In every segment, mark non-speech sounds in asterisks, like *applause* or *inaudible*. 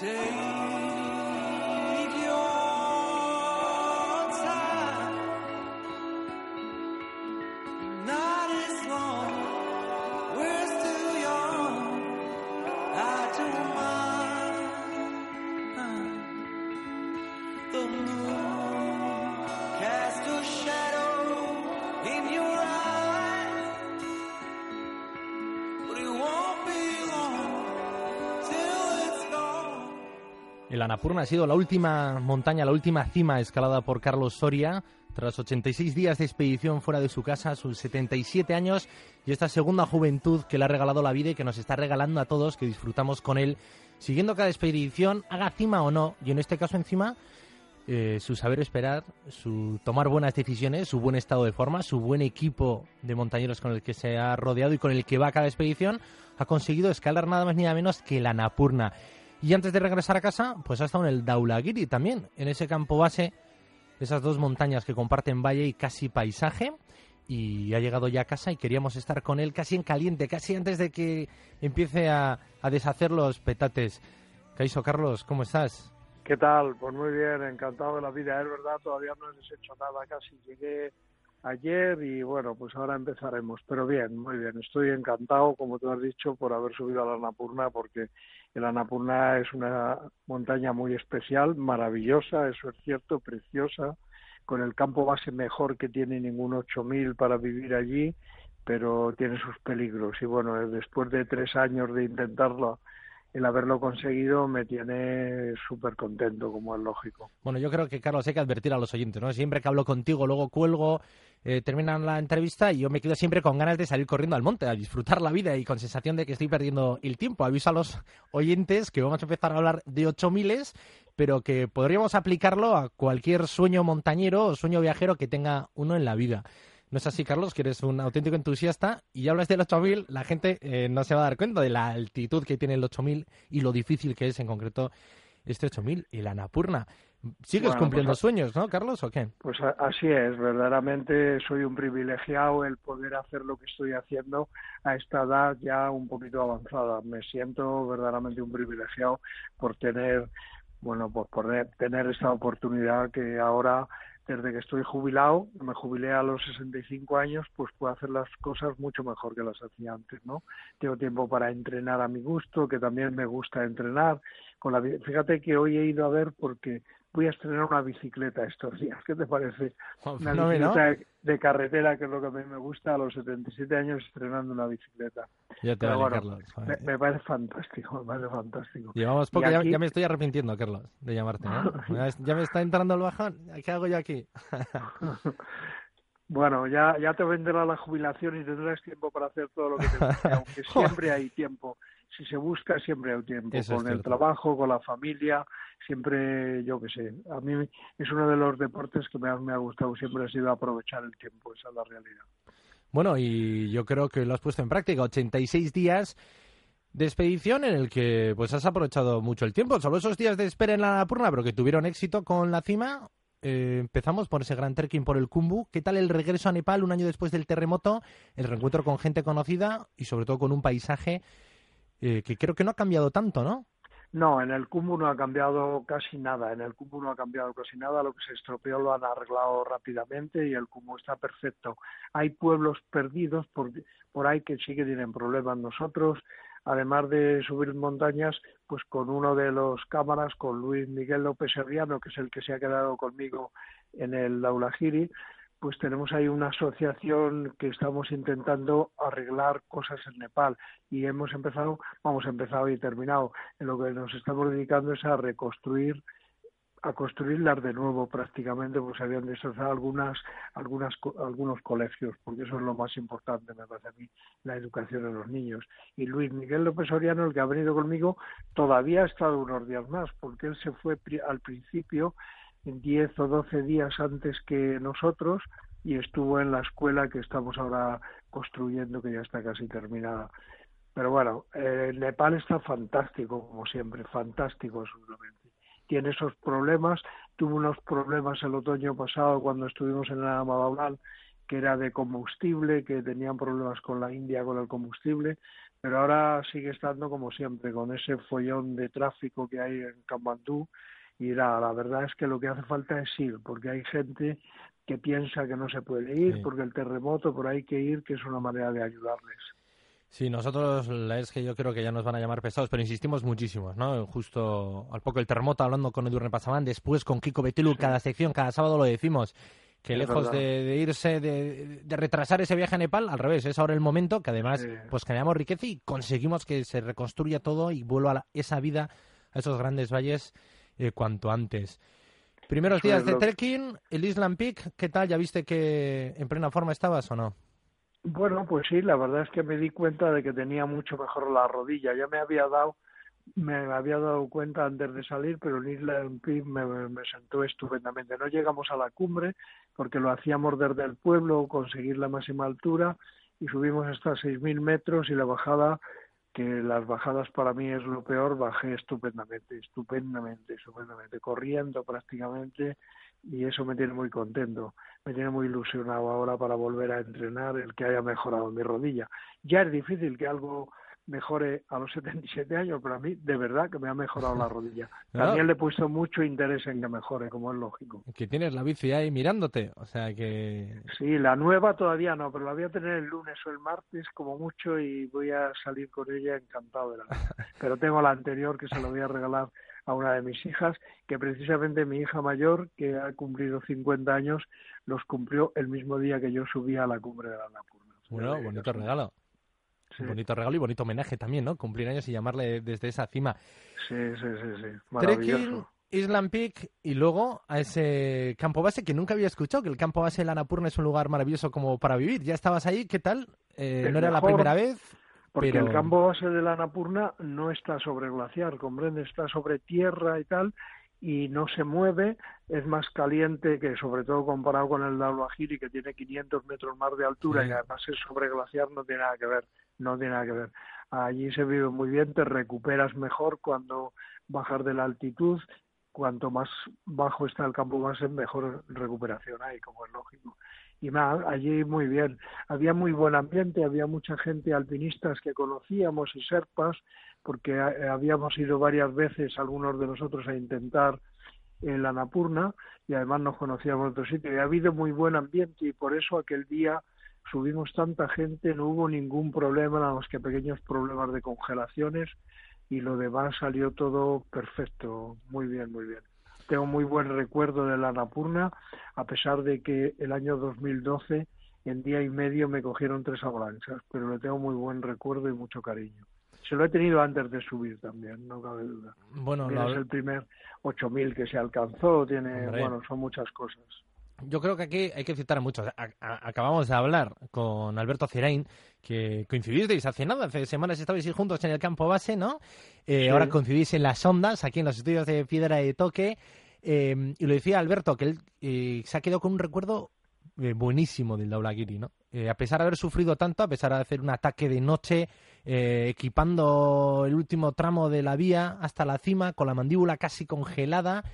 Take El Anapurna ha sido la última montaña, la última cima escalada por Carlos Soria, tras 86 días de expedición fuera de su casa, sus 77 años y esta segunda juventud que le ha regalado la vida y que nos está regalando a todos, que disfrutamos con él, siguiendo cada expedición, haga cima o no, y en este caso encima, eh, su saber esperar, su tomar buenas decisiones, su buen estado de forma, su buen equipo de montañeros con el que se ha rodeado y con el que va cada expedición, ha conseguido escalar nada más ni nada menos que la Anapurna. Y antes de regresar a casa, pues ha estado en el Daulagiri también, en ese campo base, esas dos montañas que comparten valle y casi paisaje. Y ha llegado ya a casa y queríamos estar con él casi en caliente, casi antes de que empiece a, deshacer los petates. Caiso Carlos, ¿cómo estás? ¿Qué tal? Pues muy bien, encantado de la vida. Es verdad, todavía no he deshecho nada, casi llegué ayer y bueno, pues ahora empezaremos. Pero bien, muy bien. Estoy encantado, como tú has dicho, por haber subido a la Napurna porque el Annapurna es una montaña muy especial, maravillosa, eso es cierto, preciosa, con el campo base mejor que tiene ningún 8000 para vivir allí, pero tiene sus peligros. Y bueno, después de tres años de intentarlo el haberlo conseguido me tiene súper contento, como es lógico. Bueno, yo creo que, Carlos, hay que advertir a los oyentes, ¿no? Siempre que hablo contigo, luego cuelgo, eh, terminan la entrevista y yo me quedo siempre con ganas de salir corriendo al monte, a disfrutar la vida y con sensación de que estoy perdiendo el tiempo. Aviso a los oyentes que vamos a empezar a hablar de ocho miles, pero que podríamos aplicarlo a cualquier sueño montañero o sueño viajero que tenga uno en la vida. ¿No es así, Carlos? Que eres un auténtico entusiasta y ya hablas del 8000, la gente eh, no se va a dar cuenta de la altitud que tiene el 8000 y lo difícil que es en concreto este 8000 y la Anapurna. ¿Sigues cumpliendo pues, sueños, no, Carlos, o qué? Pues así es, verdaderamente soy un privilegiado el poder hacer lo que estoy haciendo a esta edad ya un poquito avanzada. Me siento verdaderamente un privilegiado por tener, bueno, pues por tener esta oportunidad que ahora desde que estoy jubilado, me jubilé a los 65 años, pues puedo hacer las cosas mucho mejor que las hacía antes, ¿no? Tengo tiempo para entrenar a mi gusto, que también me gusta entrenar. Con la, fíjate que hoy he ido a ver porque voy a estrenar una bicicleta estos días. ¿Qué te parece? Una bicicleta de carretera, que es lo que a mí me gusta, a los 77 años estrenando una bicicleta. Ya te vale, Carlos. Me, parece fantástico, me parece fantástico. Llevamos poco, ya, me estoy arrepintiendo, Carlos, de llamarte. *laughs* ya me está entrando el bajón. ¿Qué hago yo aquí? *laughs* Bueno, ya, ya te vendrá la jubilación y tendrás tiempo para hacer todo lo que te guste, *laughs* aunque siempre hay tiempo si se busca siempre hay tiempo, con el trabajo, con la familia, siempre, yo qué sé, a mí es uno de los deportes que más me ha gustado, siempre ha sido aprovechar el tiempo, esa es la realidad. Bueno, y yo creo que lo has puesto en práctica, 86 días de expedición en el que pues has aprovechado mucho el tiempo, solo esos días de espera en la Napurna, pero que tuvieron éxito con la cima. Eh, empezamos por ese gran trekking por el Kumbu. ¿Qué tal el regreso a Nepal un año después del terremoto? El reencuentro con gente conocida y sobre todo con un paisaje eh, que creo que no ha cambiado tanto, ¿no? No, en el Kumbu no ha cambiado casi nada. En el Kumbu no ha cambiado casi nada. Lo que se estropeó lo han arreglado rápidamente y el Kumbu está perfecto. Hay pueblos perdidos por, por ahí que sí que tienen problemas. Nosotros, además de subir montañas, pues con uno de los cámaras, con Luis Miguel López Herriano, que es el que se ha quedado conmigo en el Laulajiri, pues tenemos ahí una asociación que estamos intentando arreglar cosas en Nepal y hemos empezado, vamos, empezado y terminado. En lo que nos estamos dedicando es a reconstruir a construirlas de nuevo prácticamente, pues habían destrozado algunas, algunas, algunos colegios, porque eso es lo más importante, me parece a mí, la educación de los niños. Y Luis Miguel López Oriano, el que ha venido conmigo, todavía ha estado unos días más, porque él se fue al principio 10 o 12 días antes que nosotros y estuvo en la escuela que estamos ahora construyendo, que ya está casi terminada. Pero bueno, eh, Nepal está fantástico, como siempre, fantástico absolutamente. Tiene esos problemas, tuvo unos problemas el otoño pasado cuando estuvimos en la Amababal, que era de combustible, que tenían problemas con la India con el combustible, pero ahora sigue estando como siempre, con ese follón de tráfico que hay en Kamandú. Y la, la verdad es que lo que hace falta es ir, porque hay gente que piensa que no se puede ir, porque el terremoto, por ahí hay que ir, que es una manera de ayudarles. Sí, nosotros la es que yo creo que ya nos van a llamar pesados, pero insistimos muchísimo, ¿no? Justo al poco el terremoto, hablando con Edurne Pasamán, después con Kiko Betilu, cada sección, cada sábado lo decimos, que lejos de, irse, de, retrasar ese viaje a Nepal, al revés, es ahora el momento que además pues generamos riqueza y conseguimos que se reconstruya todo y vuelva a esa vida, a esos grandes valles eh, cuanto antes. Primeros días de trekking, el Island Peak, ¿qué tal? ¿Ya viste que en plena forma estabas o no? Bueno, pues sí, la verdad es que me di cuenta de que tenía mucho mejor la rodilla. Ya me había dado me había dado cuenta antes de salir, pero el Isla Peak me, me sentó estupendamente. No llegamos a la cumbre porque lo hacíamos desde el pueblo, conseguir la máxima altura y subimos hasta 6.000 metros y la bajada, que las bajadas para mí es lo peor, bajé estupendamente, estupendamente, estupendamente, corriendo prácticamente y eso me tiene muy contento, me tiene muy ilusionado ahora para volver a entrenar el que haya mejorado mi rodilla. Ya es difícil que algo mejore a los *laughs* 77 años, pero a mí de verdad que me ha mejorado la *laughs* rodilla. También le he puesto mucho interés en que mejore, como es lógico. Que tienes la bici ahí mirándote, o sea que... Sí, la nueva todavía no, pero la voy a tener el lunes o el martes como mucho y voy a salir con ella encantado de la *laughs* Pero tengo la anterior que se la voy a regalar a una de mis hijas, que precisamente mi hija mayor, que ha cumplido 50 años, los cumplió el mismo día que yo subía a la cumbre de la Napurna. Bueno, bonito regalo. Bonito regalo y bonito homenaje también, ¿no? Cumplir años y llamarle desde esa cima. Sí, sí, sí, sí. Maravilloso. Island Peak y luego a ese campo base que nunca había escuchado, que el campo base de la Napurna es un lugar maravilloso como para vivir. ¿Ya estabas ahí? ¿Qué tal? Eh, ¿No era la primera vez? Porque el campo base de la Napurna no está sobre glaciar, comprende, está sobre tierra y tal, y no se mueve, es más caliente que sobre todo comparado con el de Al-Bajiri que tiene 500 metros más de altura y además es sobre glaciar, no tiene nada que ver no tiene nada que ver. Allí se vive muy bien, te recuperas mejor cuando bajas de la altitud, cuanto más bajo está el campo base, mejor recuperación hay, como es lógico. Y nada, allí muy bien. Había muy buen ambiente, había mucha gente alpinistas que conocíamos y serpas, porque habíamos ido varias veces algunos de nosotros a intentar en la Napurna y además nos conocíamos en otro sitio. Y ha habido muy buen ambiente y por eso aquel día subimos tanta gente, no hubo ningún problema, nada más que pequeños problemas de congelaciones y lo demás salió todo perfecto, muy bien, muy bien. Tengo muy buen recuerdo de la Napurna, a pesar de que el año 2012 en día y medio me cogieron tres avalanchas, pero le tengo muy buen recuerdo y mucho cariño. Se lo he tenido antes de subir también, no cabe duda. Bueno, es el primer 8000 que se alcanzó, tiene, bueno, son muchas cosas yo creo que aquí hay que citar mucho. acabamos de hablar con Alberto Cerain, que coincidisteis hace nada, hace semanas estabais juntos en el campo base, ¿no? Eh, ahora coincidís en las ondas, aquí en los estudios de Piedra de Toque. Eh, y lo decía Alberto, que él eh, se ha quedado con un recuerdo buenísimo del Daulagiri, ¿no? a pesar de haber sufrido tanto, a pesar de hacer un ataque de noche, equipando el último tramo de la vía hasta la cima, con la mandíbula casi congelada,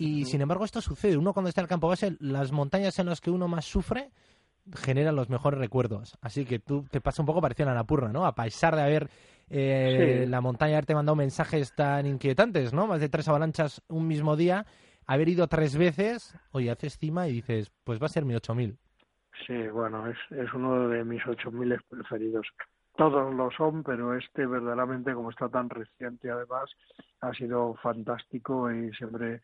y sin embargo esto sucede. Uno cuando está en el campo base, las montañas en las que uno más sufre generan los mejores recuerdos. Así que tú te pasa un poco parecido a la purra, ¿no? A pesar de haber eh, la montaña haberte mandado mensajes tan inquietantes, ¿no? Más de tres avalanchas un mismo día, haber ido tres veces, oye, haces cima y dices, pues va a ser mi 8000. Sí, bueno, es, es uno de mis 8000 preferidos. Todos lo son, pero este verdaderamente, como está tan reciente además, ha sido fantástico y siempre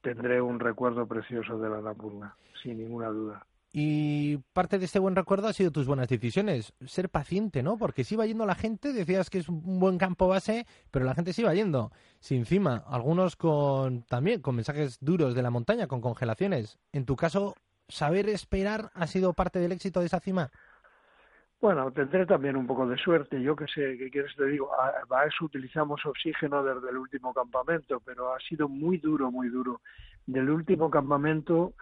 tendré un recuerdo precioso de la Napurna, sin ninguna duda. Y parte de este buen recuerdo ha sido tus buenas decisiones. Ser paciente, ¿no? Porque si iba yendo la gente, decías que es un buen campo base, pero la gente se iba yendo. Si encima, algunos con también con mensajes duros de la montaña, con congelaciones. En tu caso, ¿saber esperar ha sido parte del éxito de esa cima? Bueno, tendré también un poco de suerte. Yo que sé, ¿qué quieres te digo? A, eso utilizamos oxígeno desde el último campamento, pero ha sido muy duro, muy duro. Del último campamento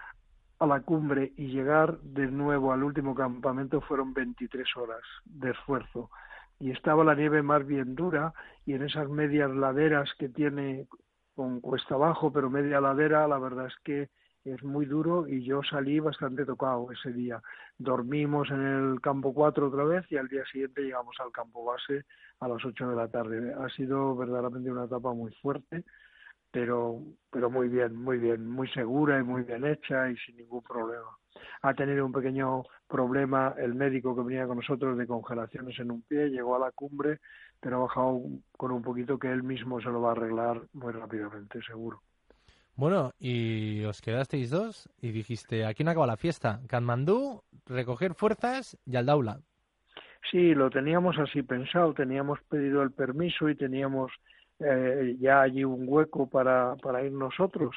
a la cumbre y llegar de nuevo al último campamento fueron 23 horas de esfuerzo. Y estaba la nieve más bien dura y en esas medias laderas que tiene con cuesta abajo, pero media ladera, la verdad es que es muy duro y yo salí bastante tocado ese día. Dormimos en el campo 4 otra vez y al día siguiente llegamos al campo base a las 8 de la tarde. Ha sido verdaderamente una etapa muy fuerte, pero, pero muy bien, muy bien, muy segura y muy bien hecha y sin ningún problema. Ha tenido un pequeño problema el médico que venía con nosotros de congelaciones en un pie, llegó a la cumbre, pero ha bajado con un poquito que él mismo se lo va a arreglar muy rápidamente, seguro. Bueno, y os quedasteis dos y dijiste, aquí no acaba la fiesta. Katmandú, recoger fuerzas y al Daula. Sí, lo teníamos así pensado, teníamos pedido el permiso y teníamos eh, ya allí un hueco para, para ir nosotros.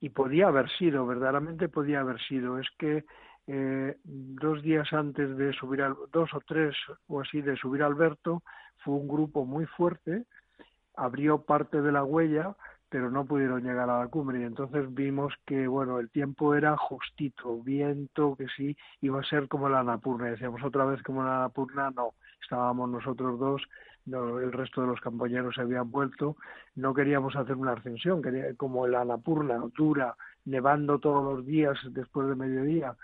Y podía haber sido, verdaderamente podía haber sido. Es que eh, dos días antes de subir, al, dos o tres o así de subir Alberto, fue un grupo muy fuerte, abrió parte de la huella, pero no pudieron llegar a la cumbre. Y entonces vimos que bueno el tiempo era justito viento que sí iba a ser como la Anapurna decíamos otra vez como la Anapurna no estábamos nosotros dos no, el resto de los compañeros se habían vuelto. No queríamos hacer una ascensión quería, como la Anapurna dura nevando todos los días después de mediodía.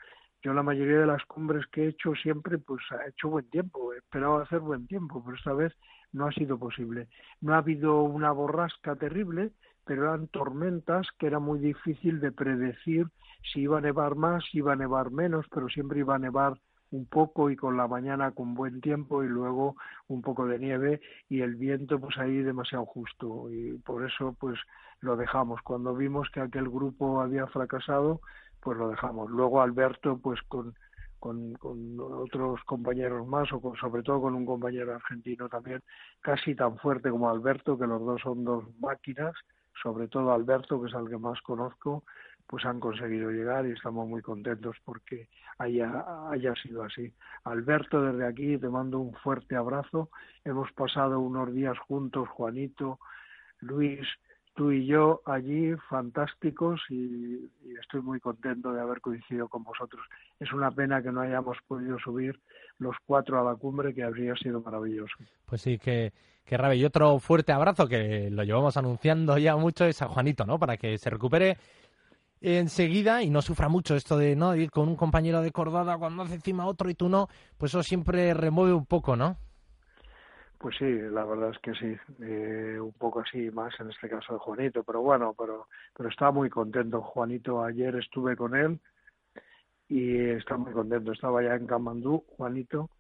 Yo la mayoría de las cumbres que he hecho siempre pues ha hecho buen tiempo esperaba hacer buen tiempo pero esta vez no ha sido posible. No ha habido una borrasca terrible pero eran tormentas que era muy difícil de predecir si iba a nevar más, si iba a nevar menos, pero siempre iba a nevar un poco y con la mañana con buen tiempo y luego un poco de nieve y el viento pues ahí demasiado justo y por eso pues lo dejamos. Cuando vimos que aquel grupo había fracasado, pues lo dejamos. Luego Alberto pues con con, con otros compañeros más o sobre todo con un compañero argentino también casi tan fuerte como Alberto que los dos son dos máquinas sobre todo Alberto, que es al que más conozco, pues han conseguido llegar y estamos muy contentos porque haya, haya sido así. Alberto, desde aquí te mando un fuerte abrazo. Hemos pasado unos días juntos, Juanito, Luis, tú y yo allí, fantásticos, y, estoy muy contento de haber coincidido con vosotros. Es una pena que no hayamos podido subir los cuatro a la cumbre, que habría sido maravilloso. Pues sí, que Qué rabia. Y otro fuerte abrazo que lo llevamos anunciando ya mucho es a Juanito, ¿no? Para que se recupere enseguida y no sufra mucho esto de no ir con un compañero de cordada cuando hace encima otro y tú no, pues eso siempre remueve un poco, ¿no? Pues sí, la verdad es que sí, eh, un poco así más en este caso de Juanito, pero bueno, pero pero está muy contento Juanito. Ayer estuve con él y está muy contento. Estaba ya en Camandú, Juanito,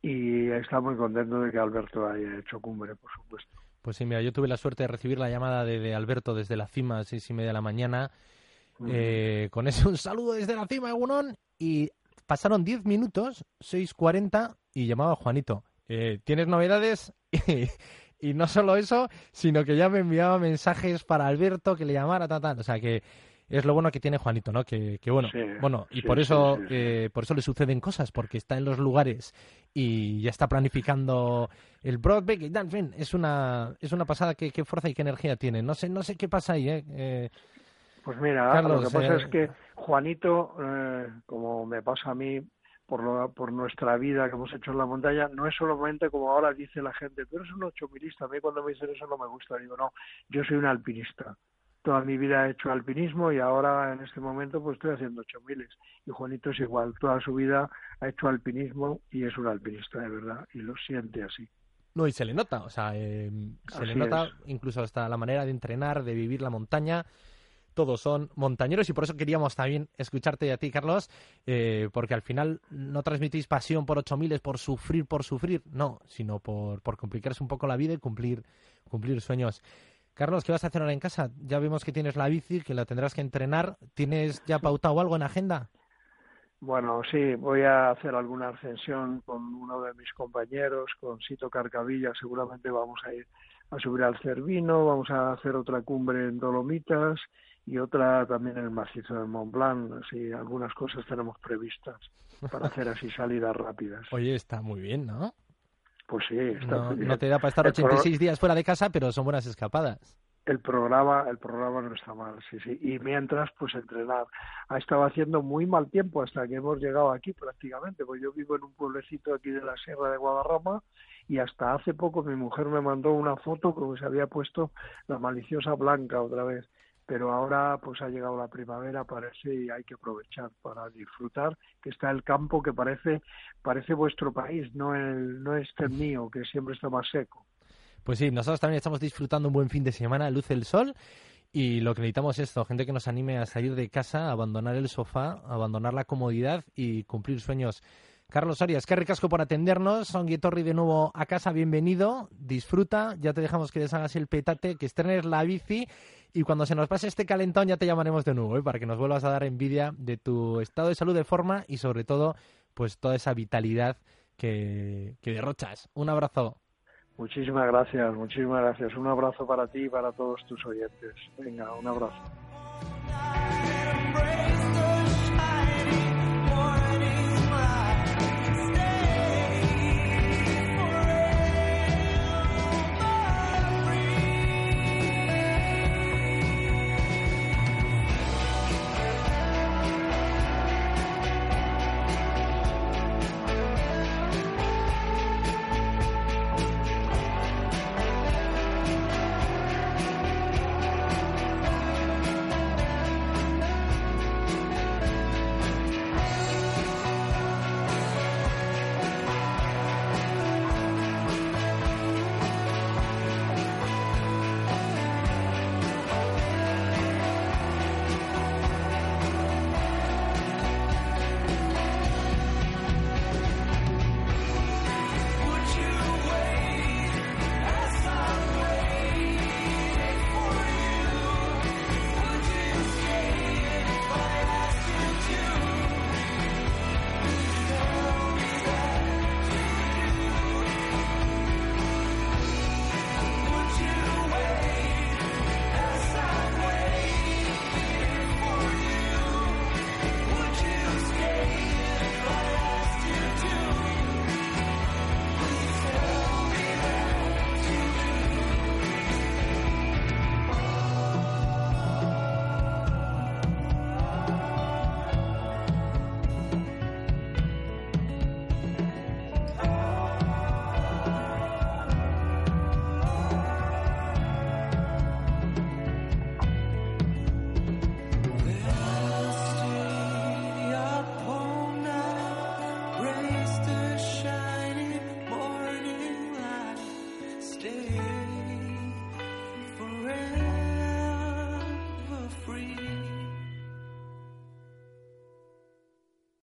y está muy contento de que Alberto haya hecho cumbre, por supuesto. Pues sí, mira, yo tuve la suerte de recibir la llamada de, Alberto desde la cima a seis y media de la mañana, eh, con ese un saludo desde la cima, Egunon, y pasaron diez minutos, seis cuarenta, y llamaba a Juanito. Eh, ¿Tienes novedades? *laughs* y no solo eso, sino que ya me enviaba mensajes para Alberto que le llamara, tal, tal. O sea que es lo bueno que tiene Juanito, ¿no? Que, bueno, bueno, y por eso, eh, por eso le suceden cosas, porque está en los lugares y ya está planificando el Broadback y en fin, es una, es una pasada qué, qué fuerza y qué energía tiene. No sé, no sé qué pasa ahí, ¿eh? eh pues mira, lo que pasa es que Juanito, como me pasa a mí, por, lo, por nuestra vida que hemos hecho en la montaña, no es solamente como ahora dice la gente, tú eres un ochomilista, a mí cuando me dicen eso no me gusta, digo, no, yo soy un alpinista toda mi vida he hecho alpinismo y ahora en este momento pues estoy haciendo ocho miles. Y Juanito es igual, toda su vida ha hecho alpinismo y es un alpinista de verdad y lo siente así. No, y se le nota, o sea, eh, se le nota incluso hasta la manera de entrenar, de vivir la montaña. Todos son montañeros y por eso queríamos también escucharte a ti, Carlos, eh, porque al final no transmitís pasión por ocho miles, por sufrir, por sufrir, no, sino por, por complicarse un poco la vida y cumplir, cumplir sueños. Carlos, ¿qué vas a hacer ahora en casa? Ya vemos que tienes la bici, que la tendrás que entrenar. ¿Tienes ya pautado algo en agenda? Bueno, sí, voy a hacer alguna ascensión con uno de mis compañeros, con Sito Carcavilla. Seguramente vamos a ir a subir al Cervino, vamos a hacer otra cumbre en Dolomitas y otra también en el macizo del Mont Blanc. Así, algunas cosas tenemos previstas para hacer así *laughs* salidas rápidas. Oye, está muy bien, ¿no? Pues sí, está no, te da para estar 86 días fuera de casa, pero son buenas escapadas. El programa, el programa no está mal, sí, sí. Y mientras, pues entrenar. Ha estado haciendo muy mal tiempo hasta que hemos llegado aquí prácticamente, pues yo vivo en un pueblecito aquí de la Sierra de Guadarrama y hasta hace poco mi mujer me mandó una foto como se había puesto la maliciosa blanca otra vez pero ahora pues ha llegado la primavera parece y hay que aprovechar para disfrutar que está el campo que parece parece vuestro país no el no este mío que siempre está más seco pues sí nosotros también estamos disfrutando un buen fin de semana luce el sol y lo que necesitamos es esto, gente que nos anime a salir de casa, abandonar el sofá, abandonar la comodidad y cumplir sueños. Carlos Arias, qué ricasco por atendernos. Son Torri de nuevo a casa, bienvenido. Disfruta, ya te dejamos que deshagas el petate, que estrenes la bici y cuando se nos pase este calentón ya te llamaremos de nuevo ¿eh? para que nos vuelvas a dar envidia de tu estado de salud de forma y sobre todo pues toda esa vitalidad que, que derrochas. Un abrazo. Muchísimas gracias, muchísimas gracias. Un abrazo para ti y para todos tus oyentes. Venga, un abrazo.